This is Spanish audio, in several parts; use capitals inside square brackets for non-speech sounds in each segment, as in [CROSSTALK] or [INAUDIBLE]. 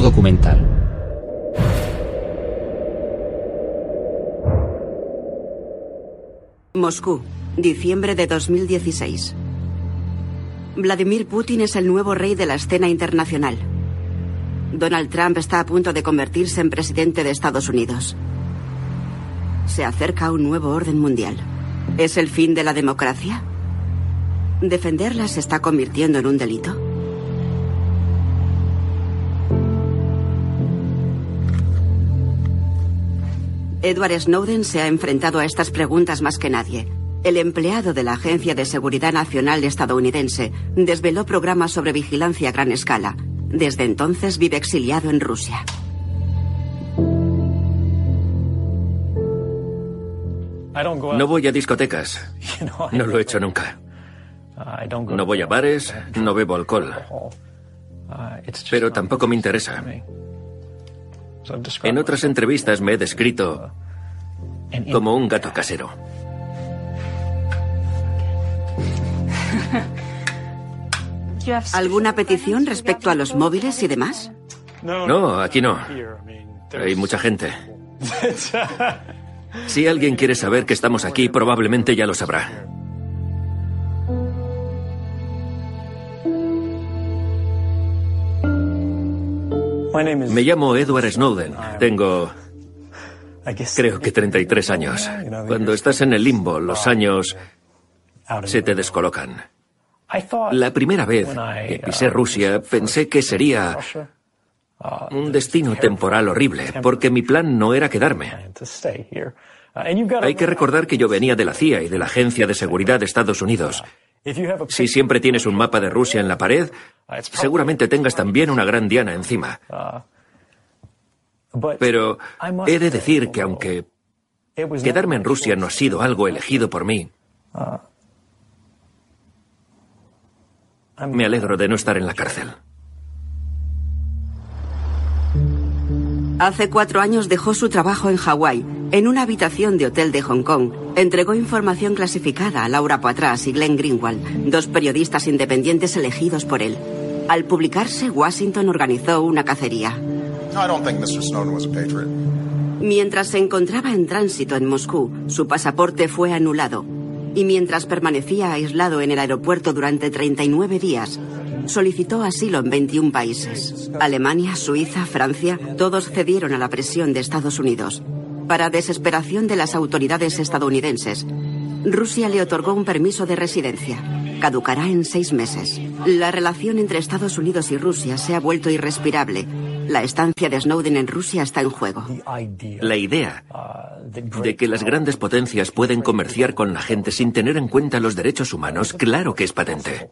Documental. Moscú, diciembre de 2016. Vladimir Putin es el nuevo rey de la escena internacional. Donald Trump está a punto de convertirse en presidente de Estados Unidos. Se acerca un nuevo orden mundial. ¿Es el fin de la democracia? ¿Defenderla se está convirtiendo en un delito? Edward Snowden se ha enfrentado a estas preguntas más que nadie. El empleado de la Agencia de Seguridad Nacional estadounidense desveló programas sobre vigilancia a gran escala. Desde entonces vive exiliado en Rusia. No voy a discotecas. No lo he hecho nunca. No voy a bares, no bebo alcohol. Pero tampoco me interesa. En otras entrevistas me he descrito como un gato casero. ¿Alguna petición respecto a los móviles y demás? No, aquí no. Hay mucha gente. [LAUGHS] Si alguien quiere saber que estamos aquí, probablemente ya lo sabrá. Me llamo Edward Snowden. Tengo, creo que 33 años. Cuando estás en el limbo, los años se te descolocan. La primera vez que pisé Rusia pensé que sería un destino temporal horrible, porque mi plan no era quedarme. Hay que recordar que yo venía de la CIA y de la Agencia de Seguridad de Estados Unidos. Si siempre tienes un mapa de Rusia en la pared, seguramente tengas también una gran diana encima. Pero he de decir que aunque quedarme en Rusia no ha sido algo elegido por mí, me alegro de no estar en la cárcel. Hace cuatro años dejó su trabajo en Hawái, en una habitación de hotel de Hong Kong. Entregó información clasificada a Laura Poitras y Glenn Greenwald, dos periodistas independientes elegidos por él. Al publicarse, Washington organizó una cacería. Mientras se encontraba en tránsito en Moscú, su pasaporte fue anulado. Y mientras permanecía aislado en el aeropuerto durante 39 días, solicitó asilo en 21 países. Alemania, Suiza, Francia, todos cedieron a la presión de Estados Unidos. Para desesperación de las autoridades estadounidenses, Rusia le otorgó un permiso de residencia. Caducará en seis meses. La relación entre Estados Unidos y Rusia se ha vuelto irrespirable. La estancia de Snowden en Rusia está en juego. La idea de que las grandes potencias pueden comerciar con la gente sin tener en cuenta los derechos humanos, claro que es patente.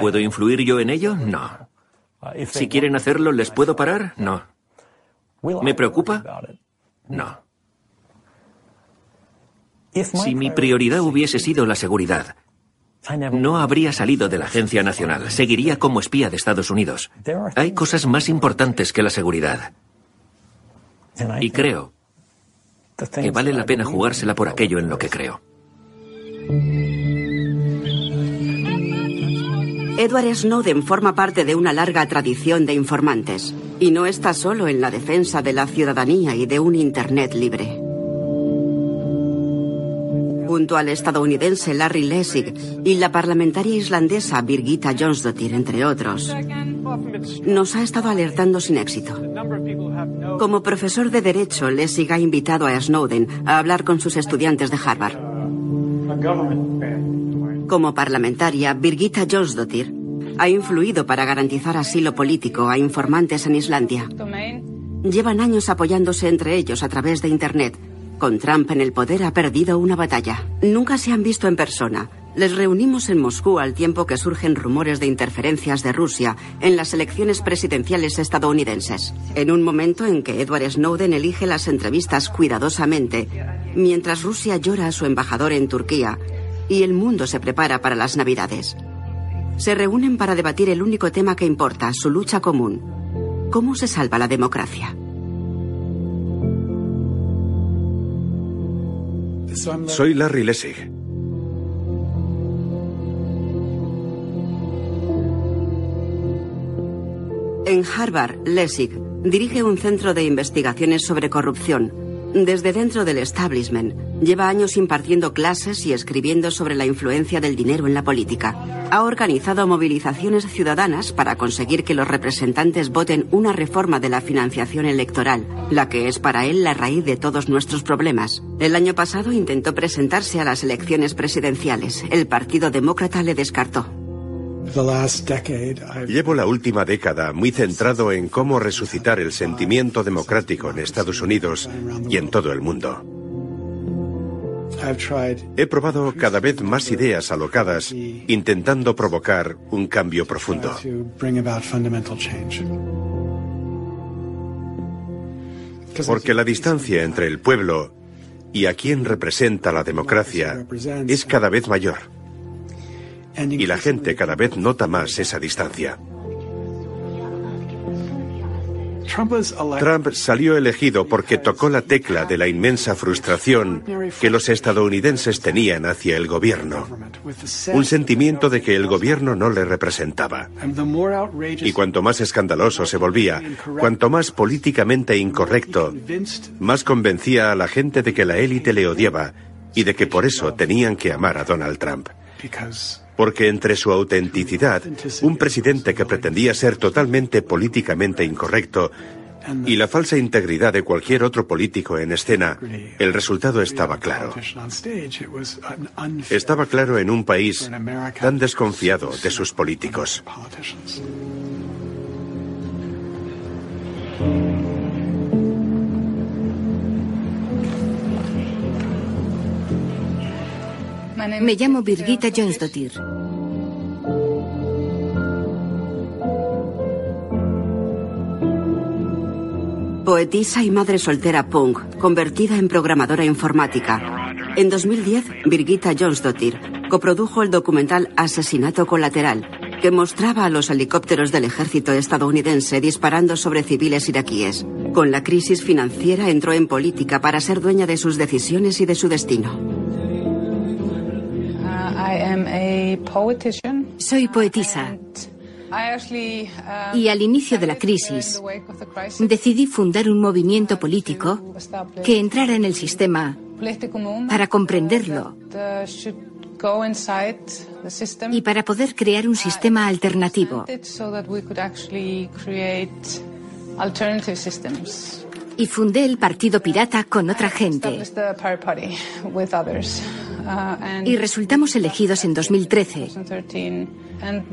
¿Puedo influir yo en ello? No. Si quieren hacerlo, ¿les puedo parar? No. ¿Me preocupa? No. Si mi prioridad hubiese sido la seguridad, no habría salido de la Agencia Nacional, seguiría como espía de Estados Unidos. Hay cosas más importantes que la seguridad. Y creo que vale la pena jugársela por aquello en lo que creo. Edward Snowden forma parte de una larga tradición de informantes y no está solo en la defensa de la ciudadanía y de un Internet libre junto al estadounidense Larry Lessig y la parlamentaria islandesa Birgitta Jonsdottir, entre otros, nos ha estado alertando sin éxito. Como profesor de Derecho, Lessig ha invitado a Snowden a hablar con sus estudiantes de Harvard. Como parlamentaria, Birgitta Jonsdottir ha influido para garantizar asilo político a informantes en Islandia. Llevan años apoyándose entre ellos a través de Internet con Trump en el poder ha perdido una batalla. Nunca se han visto en persona. Les reunimos en Moscú al tiempo que surgen rumores de interferencias de Rusia en las elecciones presidenciales estadounidenses. En un momento en que Edward Snowden elige las entrevistas cuidadosamente, mientras Rusia llora a su embajador en Turquía y el mundo se prepara para las Navidades. Se reúnen para debatir el único tema que importa, su lucha común. ¿Cómo se salva la democracia? Soy Larry Lessig. En Harvard, Lessig dirige un centro de investigaciones sobre corrupción desde dentro del establishment, lleva años impartiendo clases y escribiendo sobre la influencia del dinero en la política. Ha organizado movilizaciones ciudadanas para conseguir que los representantes voten una reforma de la financiación electoral, la que es para él la raíz de todos nuestros problemas. El año pasado intentó presentarse a las elecciones presidenciales. El Partido Demócrata le descartó. Llevo la última década muy centrado en cómo resucitar el sentimiento democrático en Estados Unidos y en todo el mundo. He probado cada vez más ideas alocadas intentando provocar un cambio profundo. Porque la distancia entre el pueblo y a quien representa la democracia es cada vez mayor y la gente cada vez nota más esa distancia. Trump salió elegido porque tocó la tecla de la inmensa frustración que los estadounidenses tenían hacia el gobierno, un sentimiento de que el gobierno no le representaba. Y cuanto más escandaloso se volvía, cuanto más políticamente incorrecto, más convencía a la gente de que la élite le odiaba y de que por eso tenían que amar a Donald Trump porque entre su autenticidad, un presidente que pretendía ser totalmente políticamente incorrecto, y la falsa integridad de cualquier otro político en escena, el resultado estaba claro. Estaba claro en un país tan desconfiado de sus políticos. Me llamo Birgitta Jonsdottir. Poetisa y madre soltera punk, convertida en programadora informática. En 2010, Birgitta Jonsdottir coprodujo el documental Asesinato Colateral, que mostraba a los helicópteros del ejército estadounidense disparando sobre civiles iraquíes. Con la crisis financiera entró en política para ser dueña de sus decisiones y de su destino. Soy poetisa. Y al inicio de la crisis decidí fundar un movimiento político que entrara en el sistema para comprenderlo y para poder crear un sistema alternativo. Y fundé el Partido Pirata con otra gente. Y resultamos elegidos en 2013.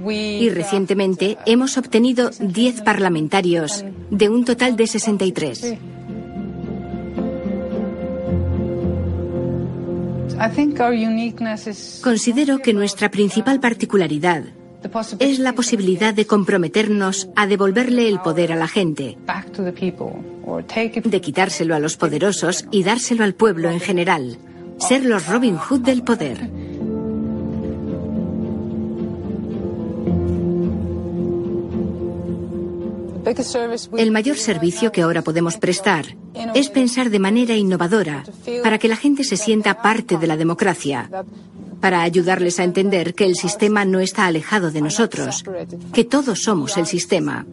Y recientemente hemos obtenido 10 parlamentarios de un total de 63. Considero que nuestra principal particularidad es la posibilidad de comprometernos a devolverle el poder a la gente, de quitárselo a los poderosos y dárselo al pueblo en general, ser los Robin Hood del poder. El mayor servicio que ahora podemos prestar es pensar de manera innovadora para que la gente se sienta parte de la democracia, para ayudarles a entender que el sistema no está alejado de nosotros, que todos somos el sistema.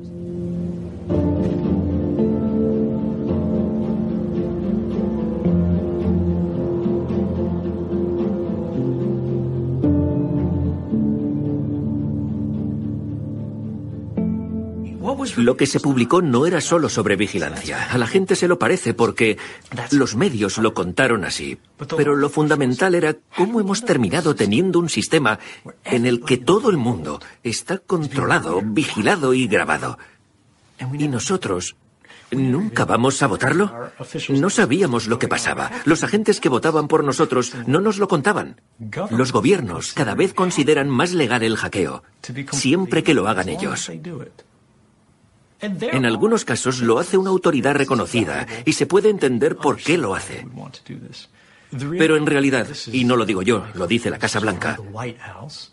Lo que se publicó no era solo sobre vigilancia. A la gente se lo parece porque los medios lo contaron así. Pero lo fundamental era cómo hemos terminado teniendo un sistema en el que todo el mundo está controlado, vigilado y grabado. Y nosotros ¿Nunca vamos a votarlo? No sabíamos lo que pasaba. Los agentes que votaban por nosotros no nos lo contaban. Los gobiernos cada vez consideran más legal el hackeo, siempre que lo hagan ellos. En algunos casos lo hace una autoridad reconocida y se puede entender por qué lo hace. Pero en realidad, y no lo digo yo, lo dice la Casa Blanca,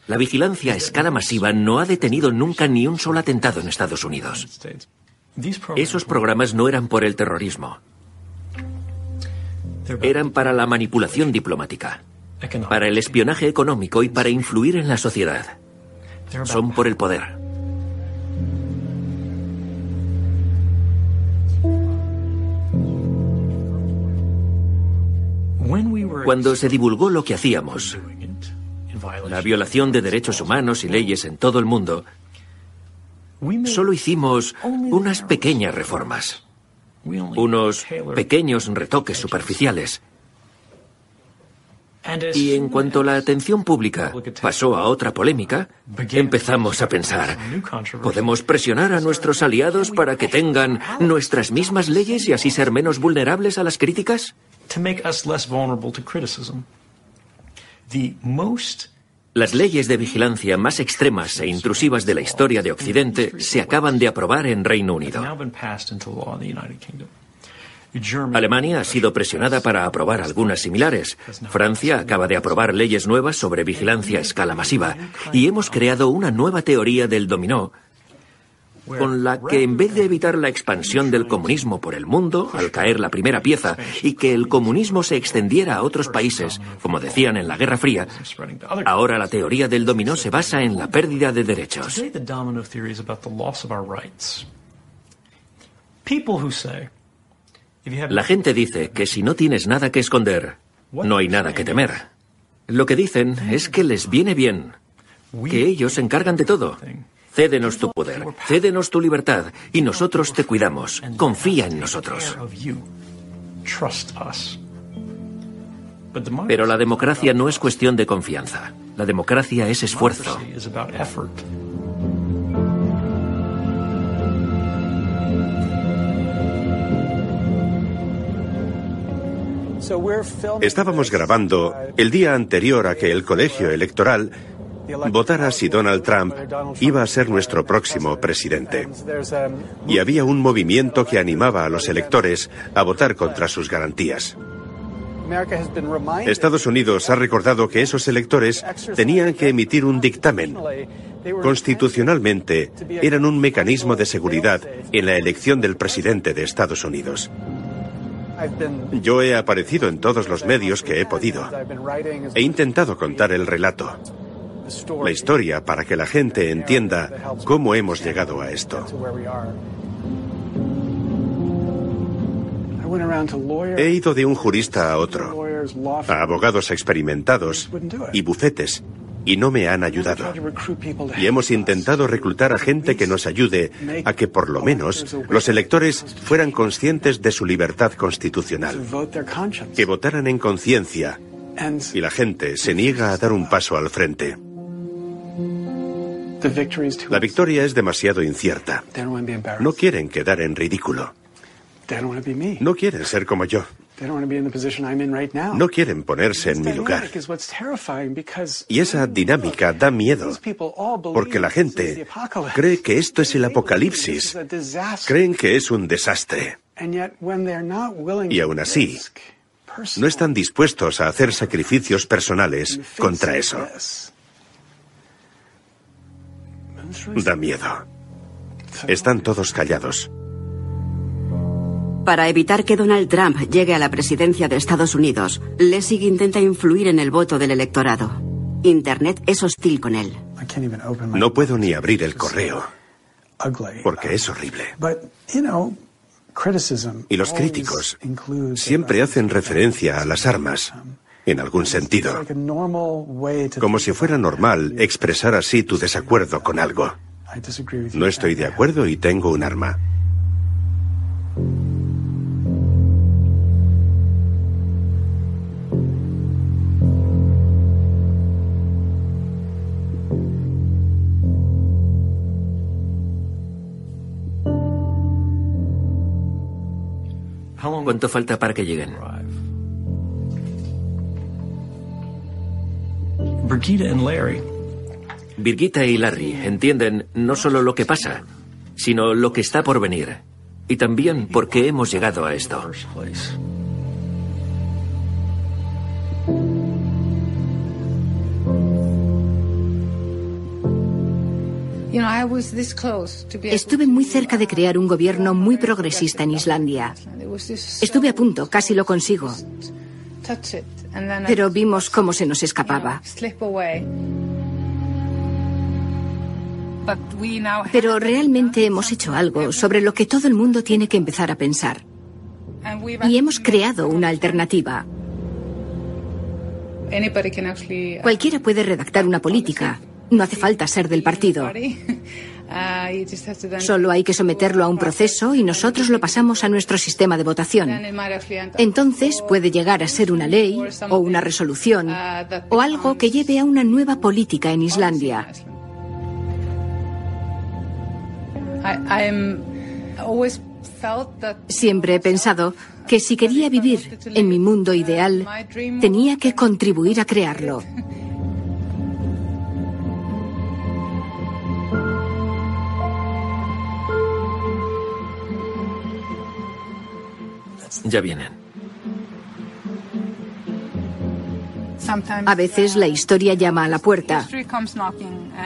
la vigilancia a escala masiva no ha detenido nunca ni un solo atentado en Estados Unidos. Esos programas no eran por el terrorismo. Eran para la manipulación diplomática, para el espionaje económico y para influir en la sociedad. Son por el poder. Cuando se divulgó lo que hacíamos, la violación de derechos humanos y leyes en todo el mundo, solo hicimos unas pequeñas reformas, unos pequeños retoques superficiales. Y en cuanto la atención pública pasó a otra polémica, empezamos a pensar, ¿podemos presionar a nuestros aliados para que tengan nuestras mismas leyes y así ser menos vulnerables a las críticas? Las leyes de vigilancia más extremas e intrusivas de la historia de Occidente se acaban de aprobar en Reino Unido. Alemania ha sido presionada para aprobar algunas similares. Francia acaba de aprobar leyes nuevas sobre vigilancia a escala masiva. Y hemos creado una nueva teoría del dominó con la que en vez de evitar la expansión del comunismo por el mundo al caer la primera pieza y que el comunismo se extendiera a otros países, como decían en la Guerra Fría, ahora la teoría del dominó se basa en la pérdida de derechos. La gente dice que si no tienes nada que esconder, no hay nada que temer. Lo que dicen es que les viene bien, que ellos se encargan de todo. Cédenos tu poder, cédenos tu libertad y nosotros te cuidamos. Confía en nosotros. Pero la democracia no es cuestión de confianza. La democracia es esfuerzo. Estábamos grabando el día anterior a que el colegio electoral votara si Donald Trump iba a ser nuestro próximo presidente. Y había un movimiento que animaba a los electores a votar contra sus garantías. Estados Unidos ha recordado que esos electores tenían que emitir un dictamen. Constitucionalmente, eran un mecanismo de seguridad en la elección del presidente de Estados Unidos. Yo he aparecido en todos los medios que he podido. He intentado contar el relato la historia para que la gente entienda cómo hemos llegado a esto. He ido de un jurista a otro, a abogados experimentados y bufetes, y no me han ayudado. Y hemos intentado reclutar a gente que nos ayude a que por lo menos los electores fueran conscientes de su libertad constitucional, que votaran en conciencia, y la gente se niega a dar un paso al frente. La victoria es demasiado incierta. No quieren quedar en ridículo. No quieren ser como yo. No quieren ponerse en mi lugar. Y esa dinámica da miedo, porque la gente cree que esto es el apocalipsis, creen que es un desastre. Y aún así, no están dispuestos a hacer sacrificios personales contra eso. Da miedo. Están todos callados. Para evitar que Donald Trump llegue a la presidencia de Estados Unidos, Lessig intenta influir en el voto del electorado. Internet es hostil con él. No puedo ni abrir el correo, porque es horrible. Y los críticos siempre hacen referencia a las armas, en algún sentido, como si fuera normal expresar así tu desacuerdo con algo. No estoy de acuerdo y tengo un arma. ¿Cuánto falta para que lleguen? Birgitta y Larry entienden no solo lo que pasa, sino lo que está por venir. Y también por qué hemos llegado a esto. Estuve muy cerca de crear un gobierno muy progresista en Islandia. Estuve a punto, casi lo consigo. Pero vimos cómo se nos escapaba. Pero realmente hemos hecho algo sobre lo que todo el mundo tiene que empezar a pensar. Y hemos creado una alternativa. Cualquiera puede redactar una política, no hace falta ser del partido. [LAUGHS] Solo hay que someterlo a un proceso y nosotros lo pasamos a nuestro sistema de votación. Entonces puede llegar a ser una ley o una resolución o algo que lleve a una nueva política en Islandia. Siempre he pensado que si quería vivir en mi mundo ideal, tenía que contribuir a crearlo. [LAUGHS] Ya vienen. A veces la historia llama a la puerta.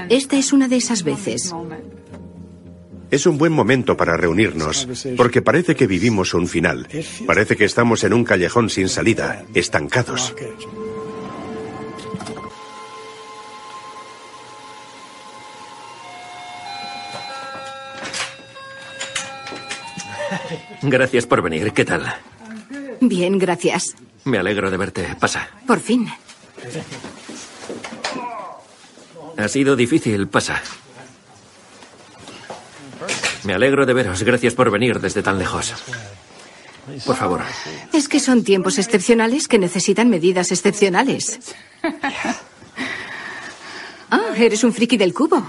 Esta es una de esas veces. Es un buen momento para reunirnos, porque parece que vivimos un final. Parece que estamos en un callejón sin salida, estancados. Gracias por venir. ¿Qué tal? Bien, gracias. Me alegro de verte. Pasa. Por fin. Ha sido difícil. Pasa. Me alegro de veros. Gracias por venir desde tan lejos. Por favor. Es que son tiempos excepcionales que necesitan medidas excepcionales. Ah, eres un friki del cubo.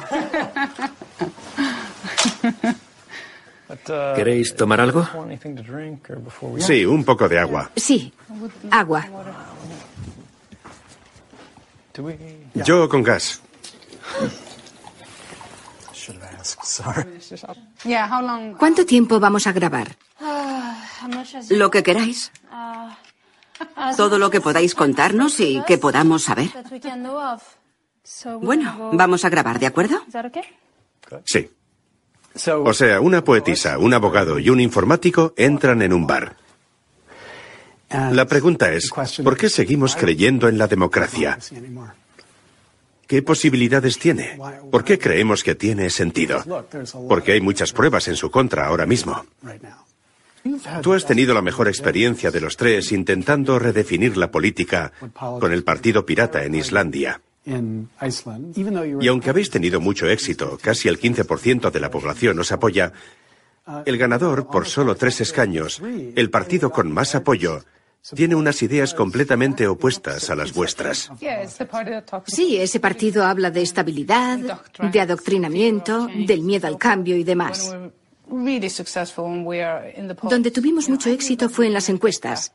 ¿Queréis tomar algo? Sí, un poco de agua. Sí, agua. Yo con gas. ¿Cuánto tiempo vamos a grabar? Lo que queráis. Todo lo que podáis contarnos y que podamos saber. Bueno, vamos a grabar, ¿de acuerdo? Sí. O sea, una poetisa, un abogado y un informático entran en un bar. La pregunta es, ¿por qué seguimos creyendo en la democracia? ¿Qué posibilidades tiene? ¿Por qué creemos que tiene sentido? Porque hay muchas pruebas en su contra ahora mismo. Tú has tenido la mejor experiencia de los tres intentando redefinir la política con el Partido Pirata en Islandia. Y aunque habéis tenido mucho éxito, casi el 15% de la población os apoya, el ganador, por solo tres escaños, el partido con más apoyo, tiene unas ideas completamente opuestas a las vuestras. Sí, ese partido habla de estabilidad, de adoctrinamiento, del miedo al cambio y demás. Donde tuvimos mucho éxito fue en las encuestas.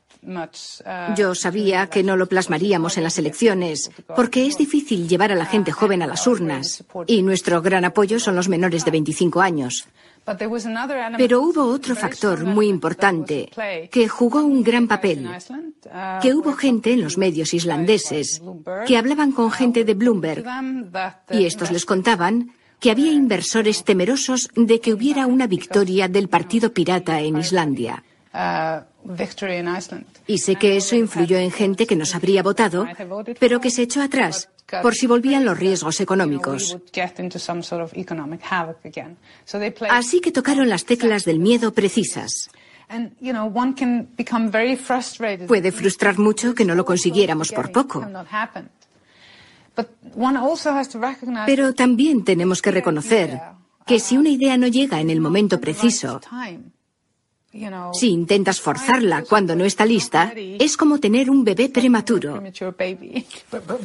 Yo sabía que no lo plasmaríamos en las elecciones, porque es difícil llevar a la gente joven a las urnas, y nuestro gran apoyo son los menores de 25 años. Pero hubo otro factor muy importante que jugó un gran papel, que hubo gente en los medios islandeses que hablaban con gente de Bloomberg y estos les contaban que había inversores temerosos de que hubiera una victoria del Partido Pirata en Islandia. Y sé que eso influyó en gente que nos habría votado, pero que se echó atrás por si volvían los riesgos económicos. Así que tocaron las teclas del miedo precisas. Puede frustrar mucho que no lo consiguiéramos por poco. Pero también tenemos que reconocer que si una idea no llega en el momento preciso, si intentas forzarla cuando no está lista, es como tener un bebé prematuro.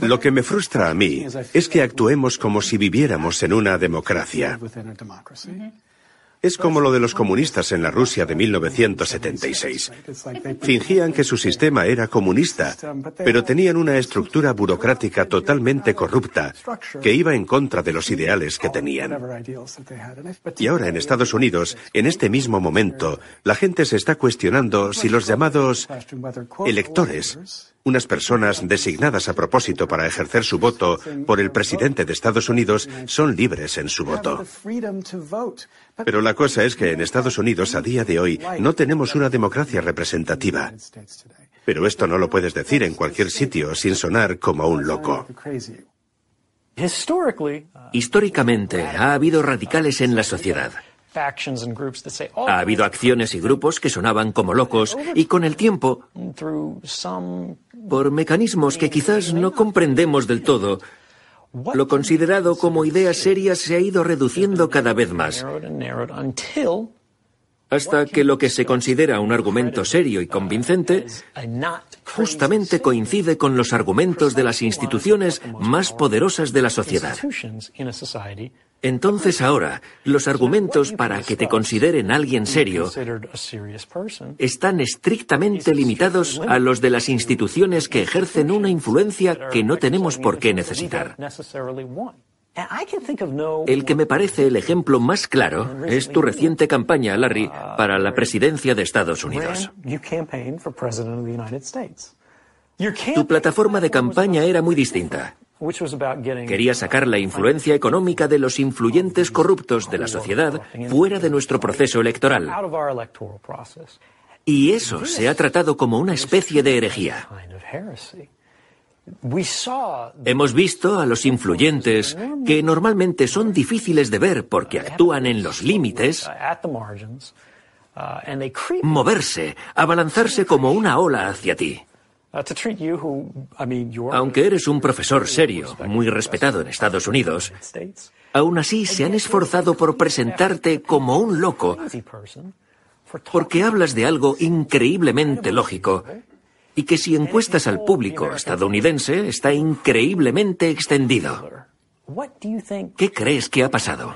Lo que me frustra a mí es que actuemos como si viviéramos en una democracia. Es como lo de los comunistas en la Rusia de 1976. Fingían que su sistema era comunista, pero tenían una estructura burocrática totalmente corrupta que iba en contra de los ideales que tenían. Y ahora en Estados Unidos, en este mismo momento, la gente se está cuestionando si los llamados electores unas personas designadas a propósito para ejercer su voto por el presidente de Estados Unidos son libres en su voto. Pero la cosa es que en Estados Unidos a día de hoy no tenemos una democracia representativa. Pero esto no lo puedes decir en cualquier sitio sin sonar como un loco. Históricamente ha habido radicales en la sociedad. Ha habido acciones y grupos que sonaban como locos y con el tiempo, por mecanismos que quizás no comprendemos del todo, lo considerado como idea seria se ha ido reduciendo cada vez más, hasta que lo que se considera un argumento serio y convincente justamente coincide con los argumentos de las instituciones más poderosas de la sociedad. Entonces ahora, los argumentos para que te consideren alguien serio están estrictamente limitados a los de las instituciones que ejercen una influencia que no tenemos por qué necesitar. El que me parece el ejemplo más claro es tu reciente campaña, Larry, para la presidencia de Estados Unidos. Tu plataforma de campaña era muy distinta. Quería sacar la influencia económica de los influyentes corruptos de la sociedad fuera de nuestro proceso electoral. Y eso se ha tratado como una especie de herejía. Hemos visto a los influyentes, que normalmente son difíciles de ver porque actúan en los límites, moverse, abalanzarse como una ola hacia ti. Aunque eres un profesor serio, muy respetado en Estados Unidos, aún así se han esforzado por presentarte como un loco, porque hablas de algo increíblemente lógico y que si encuestas al público estadounidense está increíblemente extendido. ¿Qué crees que ha pasado?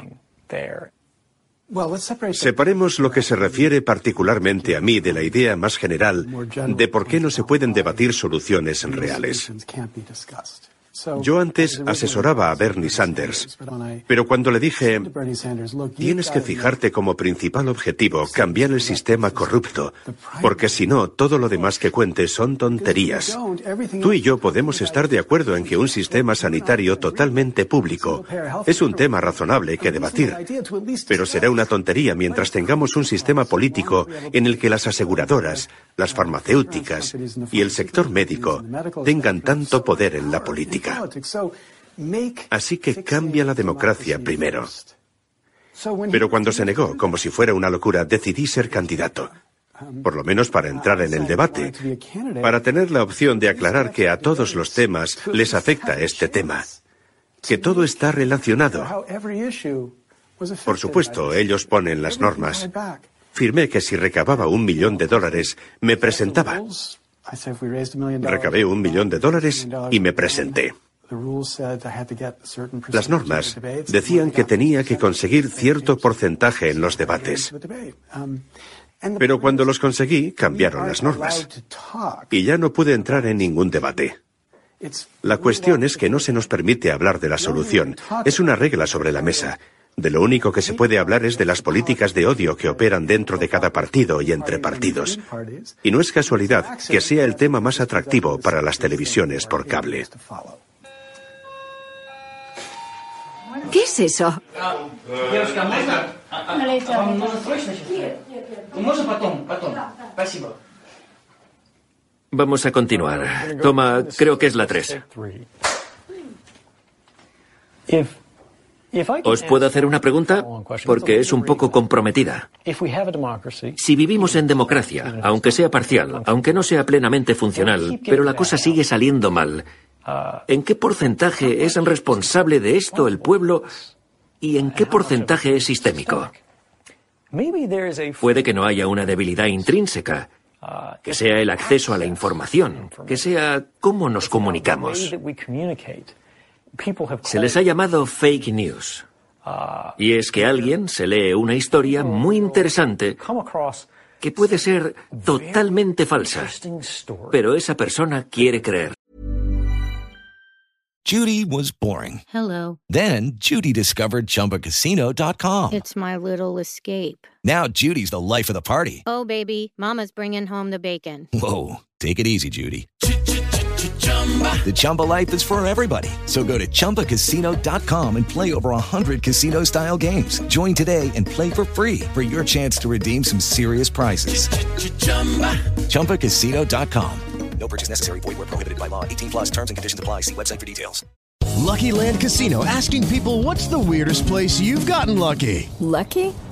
Separemos lo que se refiere particularmente a mí de la idea más general de por qué no se pueden debatir soluciones reales. Yo antes asesoraba a Bernie Sanders, pero cuando le dije, tienes que fijarte como principal objetivo cambiar el sistema corrupto, porque si no, todo lo demás que cuentes son tonterías. Tú y yo podemos estar de acuerdo en que un sistema sanitario totalmente público. es un tema razonable que debatir, pero será una tontería mientras tengamos un sistema político en el que las aseguradoras, las farmacéuticas y el sector médico tengan tanto poder en la política. Así que cambia la democracia primero. Pero cuando se negó, como si fuera una locura, decidí ser candidato. Por lo menos para entrar en el debate, para tener la opción de aclarar que a todos los temas les afecta este tema, que todo está relacionado. Por supuesto, ellos ponen las normas. Firmé que si recababa un millón de dólares, me presentaba. Recabé un millón de dólares y me presenté. Las normas decían que tenía que conseguir cierto porcentaje en los debates. Pero cuando los conseguí, cambiaron las normas. Y ya no pude entrar en ningún debate. La cuestión es que no se nos permite hablar de la solución. Es una regla sobre la mesa. De lo único que se puede hablar es de las políticas de odio que operan dentro de cada partido y entre partidos. Y no es casualidad que sea el tema más atractivo para las televisiones por cable. ¿Qué es eso? Vamos a continuar. Toma, creo que es la 3. ¿Os puedo hacer una pregunta? Porque es un poco comprometida. Si vivimos en democracia, aunque sea parcial, aunque no sea plenamente funcional, pero la cosa sigue saliendo mal, ¿en qué porcentaje es responsable de esto el pueblo y en qué porcentaje es sistémico? Puede que no haya una debilidad intrínseca, que sea el acceso a la información, que sea cómo nos comunicamos. Se les ha llamado fake news. Y es que alguien se lee una historia muy interesante que puede ser totalmente falsa, pero esa persona quiere creer. Judy was boring. Hello. Then Judy discovered chumbacasino.com. It's my little escape. Now Judy's the life of the party. Oh baby, mama's bringing home the bacon. Whoa, take it easy Judy. The Chumba life is for everybody. So go to ChumbaCasino.com and play over 100 casino style games. Join today and play for free for your chance to redeem some serious prizes. Ch-ch-chumba. ChumbaCasino.com. No purchase necessary. Void where prohibited by law. 18 plus terms and conditions apply. See website for details. Lucky Land Casino asking people what's the weirdest place you've gotten lucky? Lucky?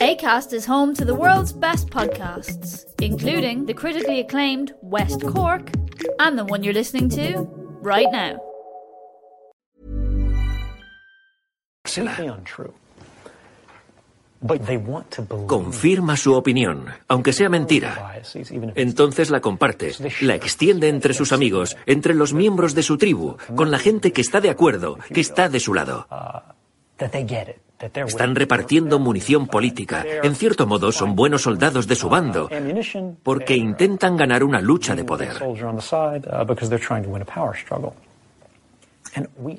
ACAST is home to the world's best podcasts, including the critically acclaimed West Cork and the one you're listening to right now. Confirma su opinión, aunque sea mentira. Entonces la comparte, la extiende entre sus amigos, entre los miembros de su tribu, con la gente que está de acuerdo, que está de su lado. Están repartiendo munición política. En cierto modo son buenos soldados de su bando, porque intentan ganar una lucha de poder.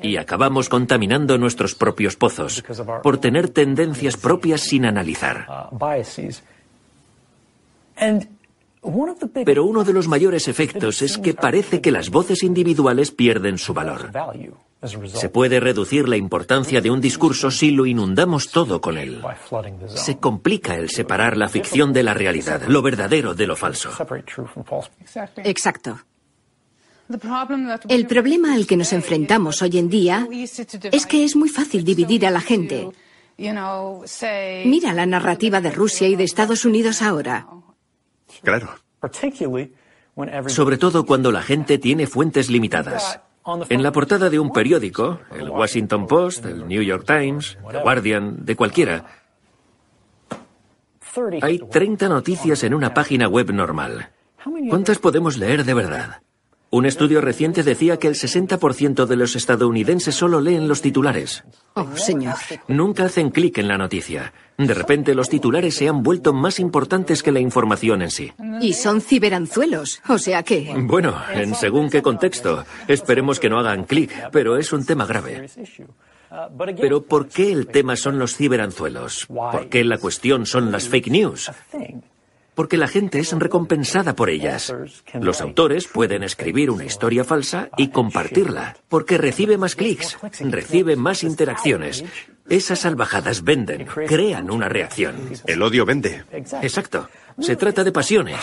Y acabamos contaminando nuestros propios pozos por tener tendencias propias sin analizar. Pero uno de los mayores efectos es que parece que las voces individuales pierden su valor. Se puede reducir la importancia de un discurso si lo inundamos todo con él. Se complica el separar la ficción de la realidad, lo verdadero de lo falso. Exacto. El problema al que nos enfrentamos hoy en día es que es muy fácil dividir a la gente. Mira la narrativa de Rusia y de Estados Unidos ahora. Claro. Sobre todo cuando la gente tiene fuentes limitadas. En la portada de un periódico, el Washington Post, el New York Times, The Guardian, de cualquiera, hay 30 noticias en una página web normal. ¿Cuántas podemos leer de verdad? Un estudio reciente decía que el 60% de los estadounidenses solo leen los titulares. Oh, señor. Nunca hacen clic en la noticia. De repente los titulares se han vuelto más importantes que la información en sí. Y son ciberanzuelos, o sea que... Bueno, en según qué contexto. Esperemos que no hagan clic, pero es un tema grave. Pero ¿por qué el tema son los ciberanzuelos? ¿Por qué la cuestión son las fake news? Porque la gente es recompensada por ellas. Los autores pueden escribir una historia falsa y compartirla, porque recibe más clics, recibe más interacciones. Esas salvajadas venden, crean una reacción. El odio vende. Exacto. Se trata de pasiones.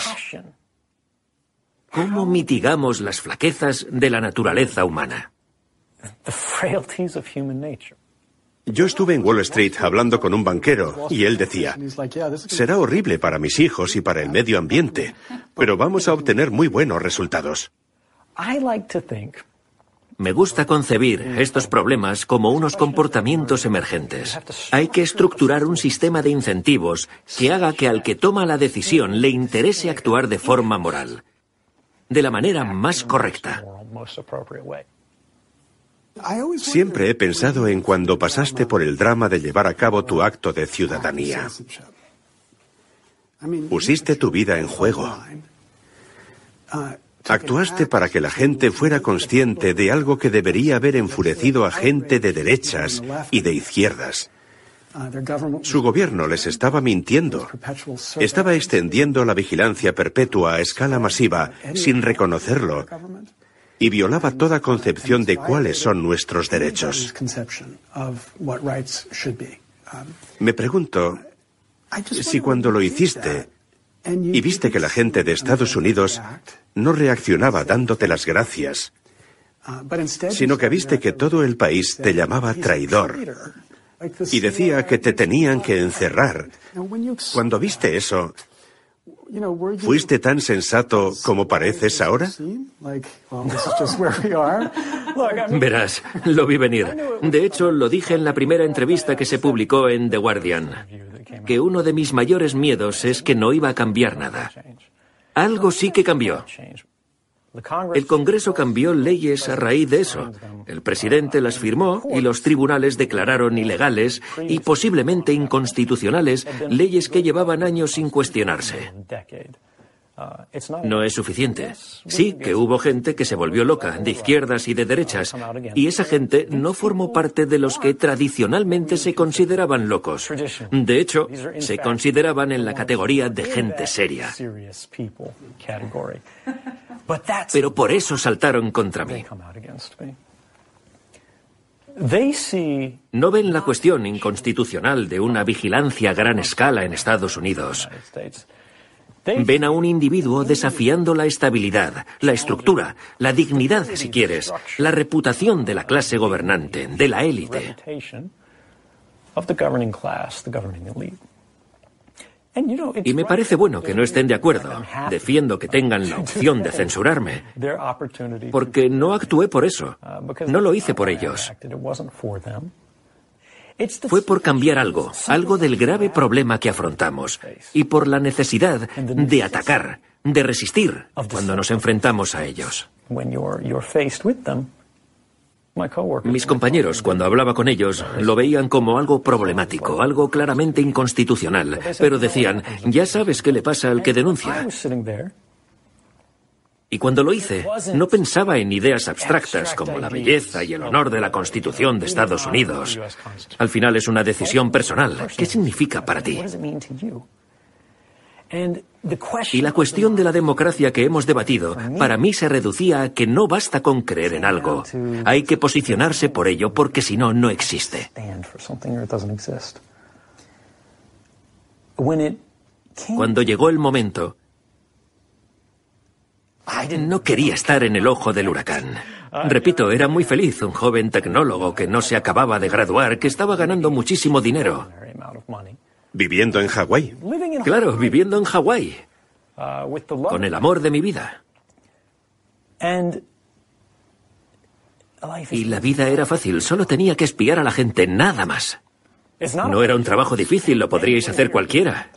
¿Cómo mitigamos las flaquezas de la naturaleza humana? Yo estuve en Wall Street hablando con un banquero y él decía, será horrible para mis hijos y para el medio ambiente, pero vamos a obtener muy buenos resultados. Me gusta concebir estos problemas como unos comportamientos emergentes. Hay que estructurar un sistema de incentivos que haga que al que toma la decisión le interese actuar de forma moral, de la manera más correcta. Siempre he pensado en cuando pasaste por el drama de llevar a cabo tu acto de ciudadanía. Pusiste tu vida en juego. Actuaste para que la gente fuera consciente de algo que debería haber enfurecido a gente de derechas y de izquierdas. Su gobierno les estaba mintiendo. Estaba extendiendo la vigilancia perpetua a escala masiva sin reconocerlo y violaba toda concepción de cuáles son nuestros derechos. Me pregunto si cuando lo hiciste y viste que la gente de Estados Unidos no reaccionaba dándote las gracias, sino que viste que todo el país te llamaba traidor y decía que te tenían que encerrar. Cuando viste eso, ¿Fuiste tan sensato como pareces ahora? [LAUGHS] Verás, lo vi venir. De hecho, lo dije en la primera entrevista que se publicó en The Guardian, que uno de mis mayores miedos es que no iba a cambiar nada. Algo sí que cambió. El Congreso cambió leyes a raíz de eso. El presidente las firmó y los tribunales declararon ilegales y posiblemente inconstitucionales leyes que llevaban años sin cuestionarse. No es suficiente. Sí que hubo gente que se volvió loca, de izquierdas y de derechas, y esa gente no formó parte de los que tradicionalmente se consideraban locos. De hecho, se consideraban en la categoría de gente seria. [LAUGHS] Pero por eso saltaron contra mí. No ven la cuestión inconstitucional de una vigilancia a gran escala en Estados Unidos. Ven a un individuo desafiando la estabilidad, la estructura, la dignidad, si quieres, la reputación de la clase gobernante, de la élite. Y me parece bueno que no estén de acuerdo. Defiendo que tengan la [LAUGHS] opción de censurarme. Porque no actué por eso. No lo hice por ellos. Fue por cambiar algo, algo del grave problema que afrontamos, y por la necesidad de atacar, de resistir cuando nos enfrentamos a ellos. Mis compañeros, cuando hablaba con ellos, lo veían como algo problemático, algo claramente inconstitucional, pero decían, ya sabes qué le pasa al que denuncia. Y cuando lo hice, no pensaba en ideas abstractas como la belleza y el honor de la Constitución de Estados Unidos. Al final es una decisión personal. ¿Qué significa para ti? Y la cuestión de la democracia que hemos debatido, para mí se reducía a que no basta con creer en algo. Hay que posicionarse por ello porque si no, no existe. Cuando llegó el momento, no quería estar en el ojo del huracán. Repito, era muy feliz, un joven tecnólogo que no se acababa de graduar, que estaba ganando muchísimo dinero. ¿Viviendo en Hawái? Claro, viviendo en Hawái. Con el amor de mi vida. Y la vida era fácil, solo tenía que espiar a la gente, nada más. No era un trabajo difícil, lo podríais hacer cualquiera.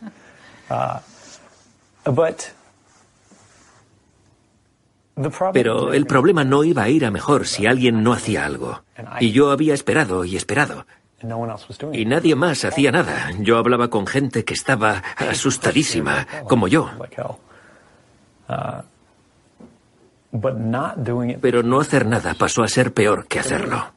Pero el problema no iba a ir a mejor si alguien no hacía algo. Y yo había esperado y esperado. Y nadie más hacía nada. Yo hablaba con gente que estaba asustadísima, como yo. Pero no hacer nada pasó a ser peor que hacerlo.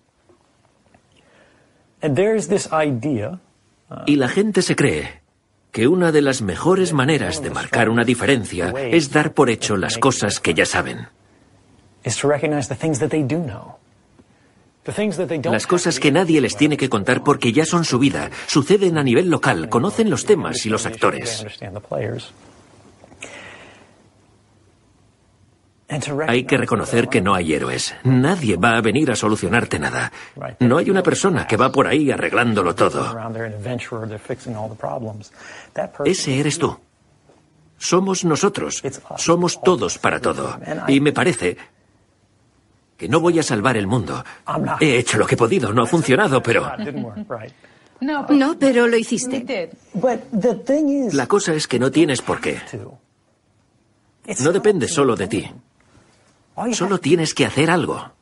Y la gente se cree que una de las mejores maneras de marcar una diferencia es dar por hecho las cosas que ya saben. Las cosas que nadie les tiene que contar porque ya son su vida, suceden a nivel local, conocen los temas y los actores. Hay que reconocer que no hay héroes. Nadie va a venir a solucionarte nada. No hay una persona que va por ahí arreglándolo todo. Ese eres tú. Somos nosotros. Somos todos para todo. Y me parece que no voy a salvar el mundo. He hecho lo que he podido, no ha funcionado, pero... No, pero lo hiciste. La cosa es que no tienes por qué. No depende solo de ti. Solo tienes que hacer algo.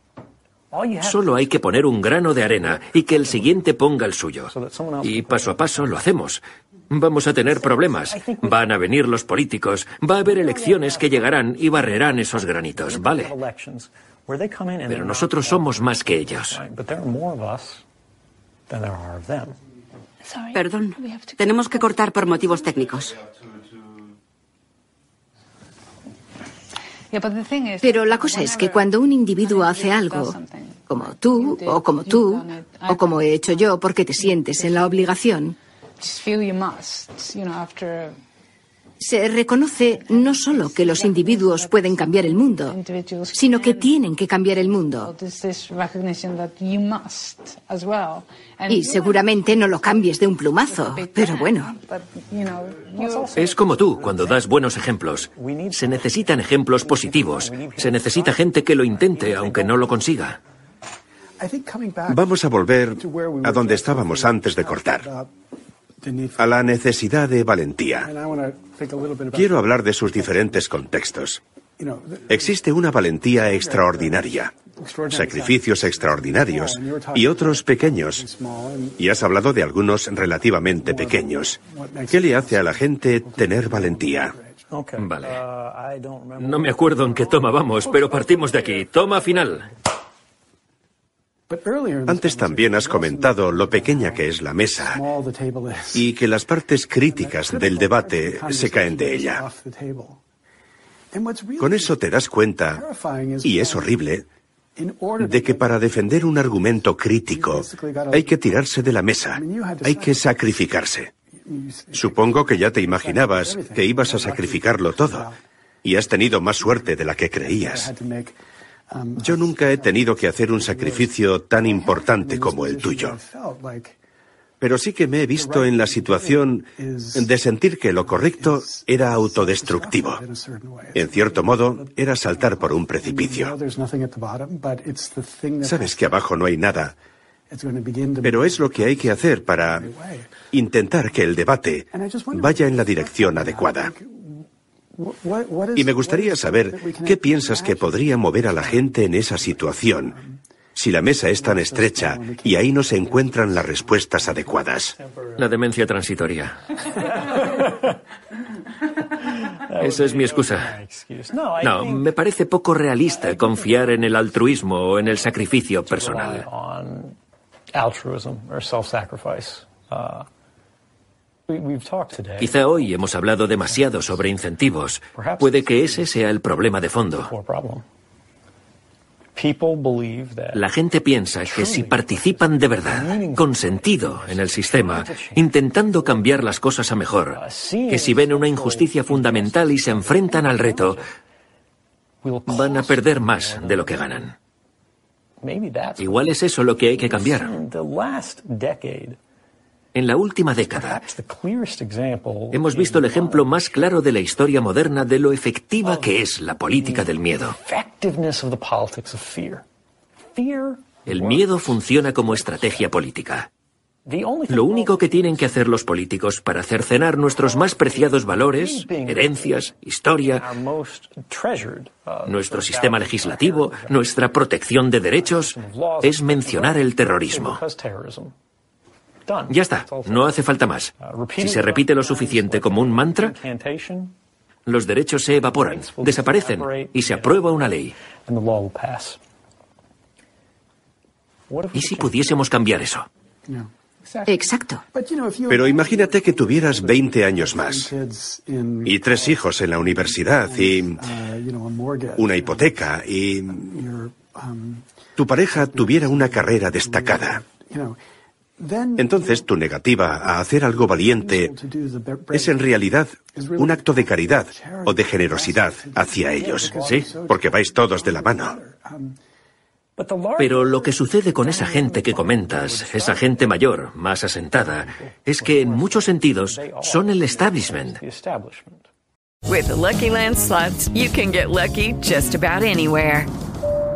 Solo hay que poner un grano de arena y que el siguiente ponga el suyo. Y paso a paso lo hacemos. Vamos a tener problemas. Van a venir los políticos. Va a haber elecciones que llegarán y barrerán esos granitos, ¿vale? Pero nosotros somos más que ellos. Perdón, tenemos que cortar por motivos técnicos. Pero la cosa es que cuando un individuo hace algo, como tú, o como tú, o como he hecho yo, porque te sientes en la obligación, se reconoce no solo que los individuos pueden cambiar el mundo, sino que tienen que cambiar el mundo. Y seguramente no lo cambies de un plumazo, pero bueno. Es como tú, cuando das buenos ejemplos. Se necesitan ejemplos positivos. Se necesita gente que lo intente, aunque no lo consiga. Vamos a volver a donde estábamos antes de cortar a la necesidad de valentía. Quiero hablar de sus diferentes contextos. Existe una valentía extraordinaria, sacrificios extraordinarios y otros pequeños. Y has hablado de algunos relativamente pequeños. ¿Qué le hace a la gente tener valentía? Vale. No me acuerdo en qué toma vamos, pero partimos de aquí. Toma final. Antes también has comentado lo pequeña que es la mesa y que las partes críticas del debate se caen de ella. Con eso te das cuenta, y es horrible, de que para defender un argumento crítico hay que tirarse de la mesa, hay que sacrificarse. Supongo que ya te imaginabas que ibas a sacrificarlo todo y has tenido más suerte de la que creías. Yo nunca he tenido que hacer un sacrificio tan importante como el tuyo. Pero sí que me he visto en la situación de sentir que lo correcto era autodestructivo. En cierto modo, era saltar por un precipicio. Sabes que abajo no hay nada, pero es lo que hay que hacer para intentar que el debate vaya en la dirección adecuada. Y me gustaría saber qué piensas que podría mover a la gente en esa situación, si la mesa es tan estrecha y ahí no se encuentran las respuestas adecuadas. La demencia transitoria. Esa es mi excusa. No, me parece poco realista confiar en el altruismo o en el sacrificio personal. Quizá hoy hemos hablado demasiado sobre incentivos. Puede que ese sea el problema de fondo. La gente piensa que si participan de verdad, con sentido en el sistema, intentando cambiar las cosas a mejor, que si ven una injusticia fundamental y se enfrentan al reto, van a perder más de lo que ganan. Igual es eso lo que hay que cambiar. En la última década, hemos visto el ejemplo más claro de la historia moderna de lo efectiva que es la política del miedo. El miedo funciona como estrategia política. Lo único que tienen que hacer los políticos para cercenar nuestros más preciados valores, herencias, historia, nuestro sistema legislativo, nuestra protección de derechos, es mencionar el terrorismo. Ya está, no hace falta más. Si se repite lo suficiente como un mantra, los derechos se evaporan, desaparecen y se aprueba una ley. ¿Y si pudiésemos cambiar eso? Exacto. Pero imagínate que tuvieras 20 años más y tres hijos en la universidad y una hipoteca y tu pareja tuviera una carrera destacada. Entonces tu negativa a hacer algo valiente es en realidad un acto de caridad o de generosidad hacia ellos. Sí, porque vais todos de la mano. Pero lo que sucede con esa gente que comentas, esa gente mayor, más asentada, es que en muchos sentidos son el establishment. With the Lucky Land slots, you can get lucky just about anywhere.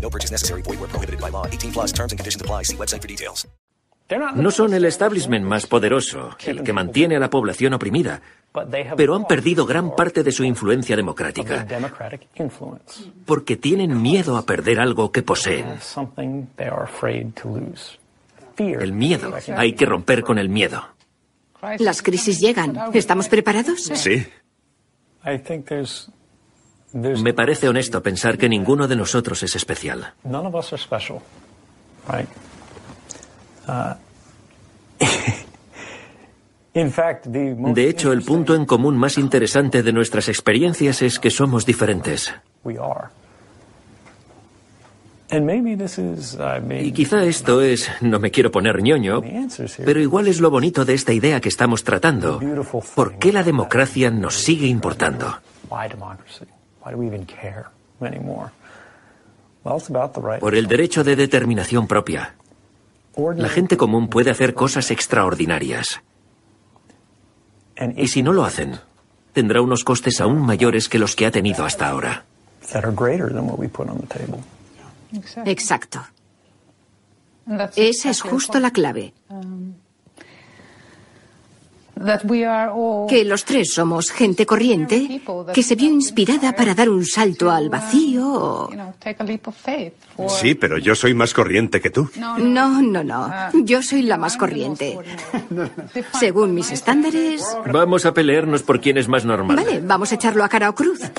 No purchase necessary. Void where prohibited by law. 18 plus terms and conditions apply. See website for details. No son el establishment más poderoso, el que mantiene a la población oprimida, pero han perdido gran parte de su influencia democrática, porque tienen miedo a perder algo que poseen. El miedo. Hay que romper con el miedo. Las crisis llegan. ¿Estamos preparados? Sí. Me parece honesto pensar que ninguno de nosotros es especial. [LAUGHS] De hecho, el punto en común más interesante de nuestras experiencias es que somos diferentes. Y quizá esto es, no me quiero poner ñoño, pero igual es lo bonito de esta idea que estamos tratando. ¿Por qué la democracia nos sigue importando? Por el derecho de determinación propia. La gente común puede hacer cosas extraordinarias. Y si no lo hacen, tendrá unos costes aún mayores que los que ha tenido hasta ahora. Exacto. Esa es justo la clave. Que los tres somos gente corriente que se vio inspirada para dar un salto al vacío. Sí, pero yo soy más corriente que tú. No, no, no. Yo soy la más corriente. [LAUGHS] Según mis estándares. Vamos a pelearnos por quién es más normal. Vale, vamos a echarlo a cara o cruz. [LAUGHS]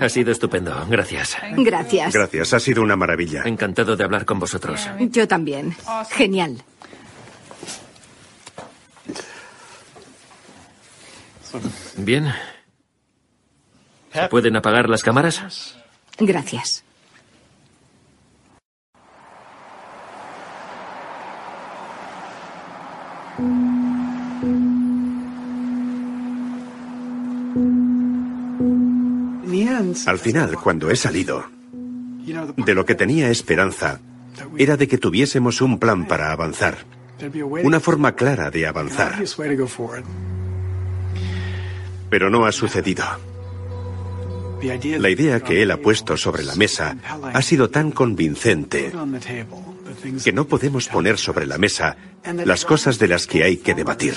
Ha sido estupendo, gracias. Gracias. Gracias, ha sido una maravilla. Encantado de hablar con vosotros. Yo también. Genial. Bien. ¿Se pueden apagar las cámaras? Gracias. Al final, cuando he salido, de lo que tenía esperanza era de que tuviésemos un plan para avanzar, una forma clara de avanzar. Pero no ha sucedido. La idea que él ha puesto sobre la mesa ha sido tan convincente que no podemos poner sobre la mesa las cosas de las que hay que debatir.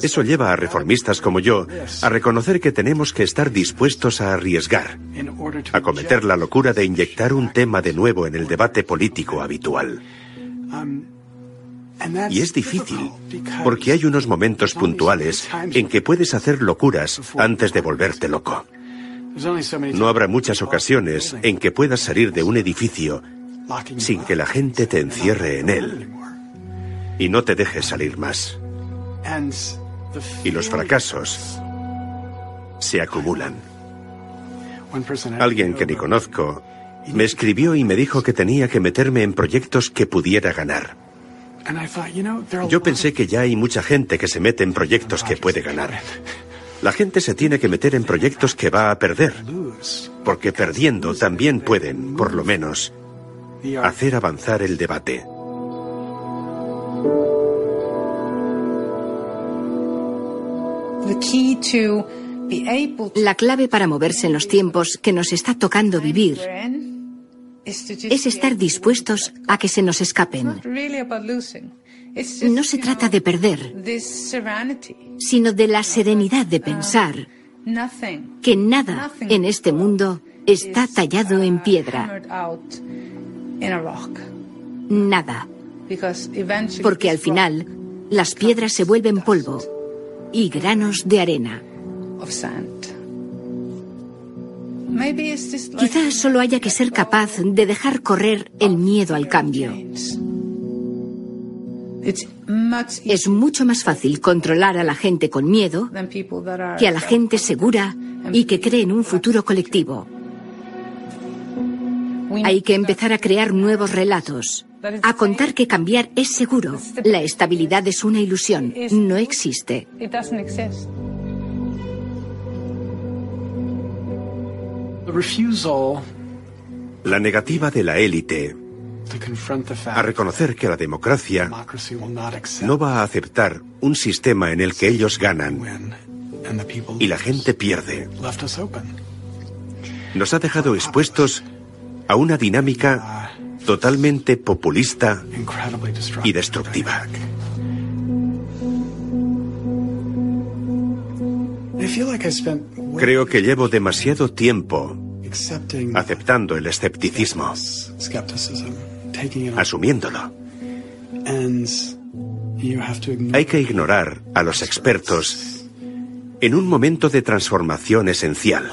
Eso lleva a reformistas como yo a reconocer que tenemos que estar dispuestos a arriesgar, a cometer la locura de inyectar un tema de nuevo en el debate político habitual. Y es difícil, porque hay unos momentos puntuales en que puedes hacer locuras antes de volverte loco. No habrá muchas ocasiones en que puedas salir de un edificio sin que la gente te encierre en él y no te deje salir más. Y los fracasos se acumulan. Alguien que ni conozco me escribió y me dijo que tenía que meterme en proyectos que pudiera ganar. Yo pensé que ya hay mucha gente que se mete en proyectos que puede ganar. La gente se tiene que meter en proyectos que va a perder, porque perdiendo también pueden, por lo menos, hacer avanzar el debate. La clave para moverse en los tiempos que nos está tocando vivir es estar dispuestos a que se nos escapen. No se trata de perder, sino de la serenidad de pensar que nada en este mundo está tallado en piedra. Nada. Porque al final las piedras se vuelven polvo y granos de arena. Quizás solo haya que ser capaz de dejar correr el miedo al cambio. Es mucho más fácil controlar a la gente con miedo que a la gente segura y que cree en un futuro colectivo. Hay que empezar a crear nuevos relatos, a contar que cambiar es seguro. La estabilidad es una ilusión, no existe. La negativa de la élite a reconocer que la democracia no va a aceptar un sistema en el que ellos ganan y la gente pierde. Nos ha dejado expuestos a una dinámica totalmente populista y destructiva. Creo que llevo demasiado tiempo aceptando el escepticismo, asumiéndolo. Hay que ignorar a los expertos en un momento de transformación esencial,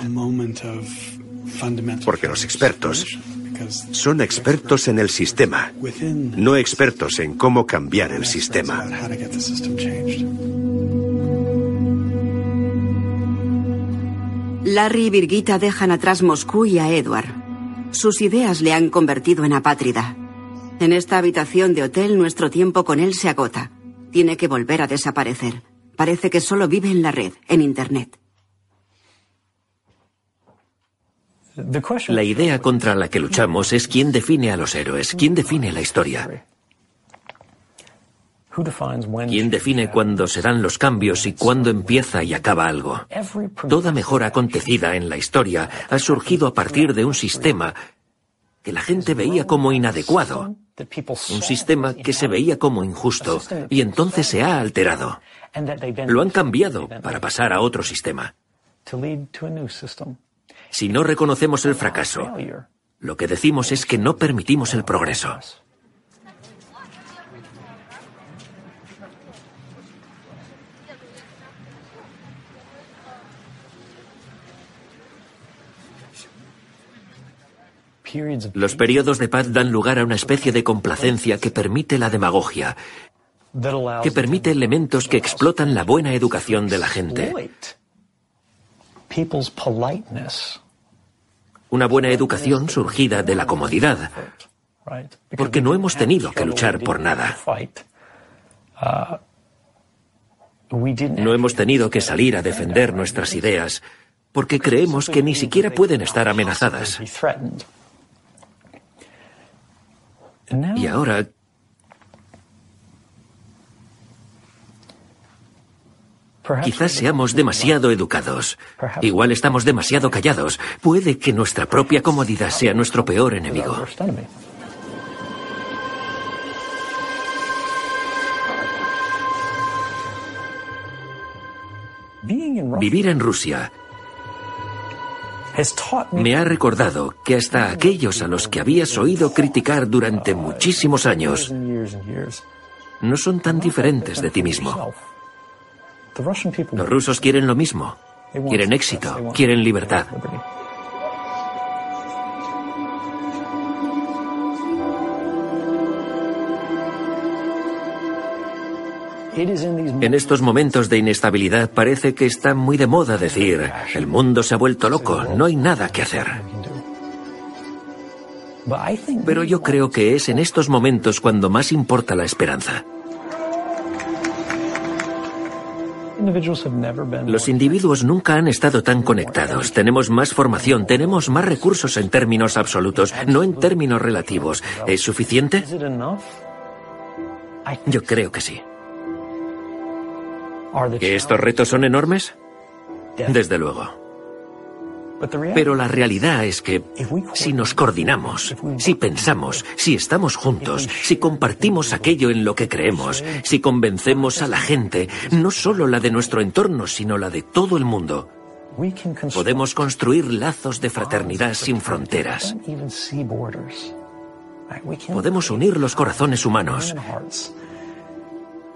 porque los expertos son expertos en el sistema, no expertos en cómo cambiar el sistema. Larry y Birgitta dejan atrás Moscú y a Edward. Sus ideas le han convertido en apátrida. En esta habitación de hotel nuestro tiempo con él se agota. Tiene que volver a desaparecer. Parece que solo vive en la red, en Internet. La idea contra la que luchamos es quién define a los héroes, quién define la historia. ¿Quién define cuándo se dan los cambios y cuándo empieza y acaba algo? Toda mejora acontecida en la historia ha surgido a partir de un sistema que la gente veía como inadecuado, un sistema que se veía como injusto y entonces se ha alterado. Lo han cambiado para pasar a otro sistema. Si no reconocemos el fracaso, lo que decimos es que no permitimos el progreso. Los periodos de paz dan lugar a una especie de complacencia que permite la demagogia, que permite elementos que explotan la buena educación de la gente. Una buena educación surgida de la comodidad, porque no hemos tenido que luchar por nada. No hemos tenido que salir a defender nuestras ideas, porque creemos que ni siquiera pueden estar amenazadas. Y ahora... Quizás seamos demasiado educados. Igual estamos demasiado callados. Puede que nuestra propia comodidad sea nuestro peor enemigo. Vivir en Rusia me ha recordado que hasta aquellos a los que habías oído criticar durante muchísimos años no son tan diferentes de ti mismo. Los rusos quieren lo mismo. Quieren éxito, quieren libertad. En estos momentos de inestabilidad parece que está muy de moda decir, el mundo se ha vuelto loco, no hay nada que hacer. Pero yo creo que es en estos momentos cuando más importa la esperanza. Los individuos nunca han estado tan conectados. Tenemos más formación, tenemos más recursos en términos absolutos, no en términos relativos. ¿Es suficiente? Yo creo que sí. ¿Que estos retos son enormes? Desde luego. Pero la realidad es que si nos coordinamos, si pensamos, si estamos juntos, si compartimos aquello en lo que creemos, si convencemos a la gente, no solo la de nuestro entorno, sino la de todo el mundo, podemos construir lazos de fraternidad sin fronteras. Podemos unir los corazones humanos,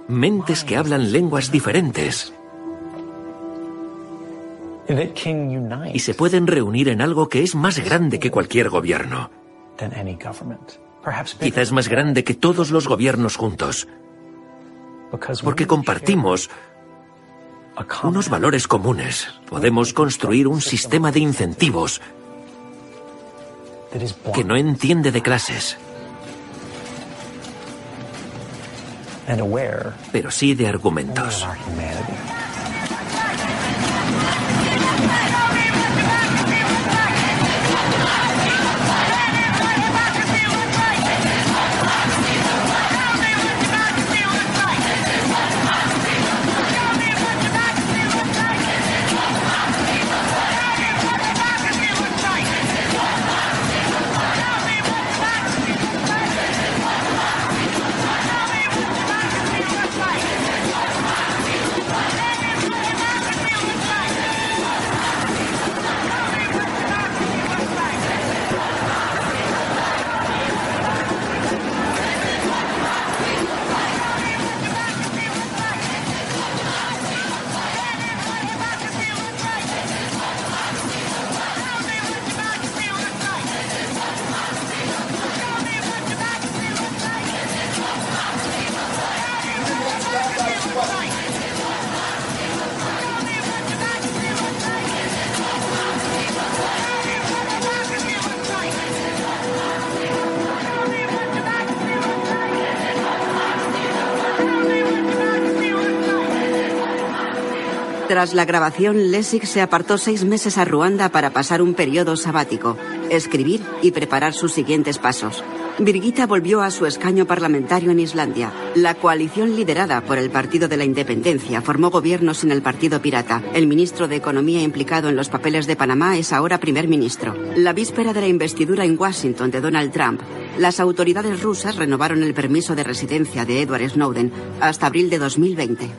mentes que hablan lenguas diferentes y se pueden reunir en algo que es más grande que cualquier gobierno. Quizá es más grande que todos los gobiernos juntos. Porque compartimos unos valores comunes. Podemos construir un sistema de incentivos que no entiende de clases, pero sí de argumentos. Tras la grabación, Lessig se apartó seis meses a Ruanda para pasar un periodo sabático, escribir y preparar sus siguientes pasos. Birgitta volvió a su escaño parlamentario en Islandia. La coalición liderada por el Partido de la Independencia formó gobierno sin el Partido Pirata. El ministro de Economía implicado en los papeles de Panamá es ahora primer ministro. La víspera de la investidura en Washington de Donald Trump, las autoridades rusas renovaron el permiso de residencia de Edward Snowden hasta abril de 2020.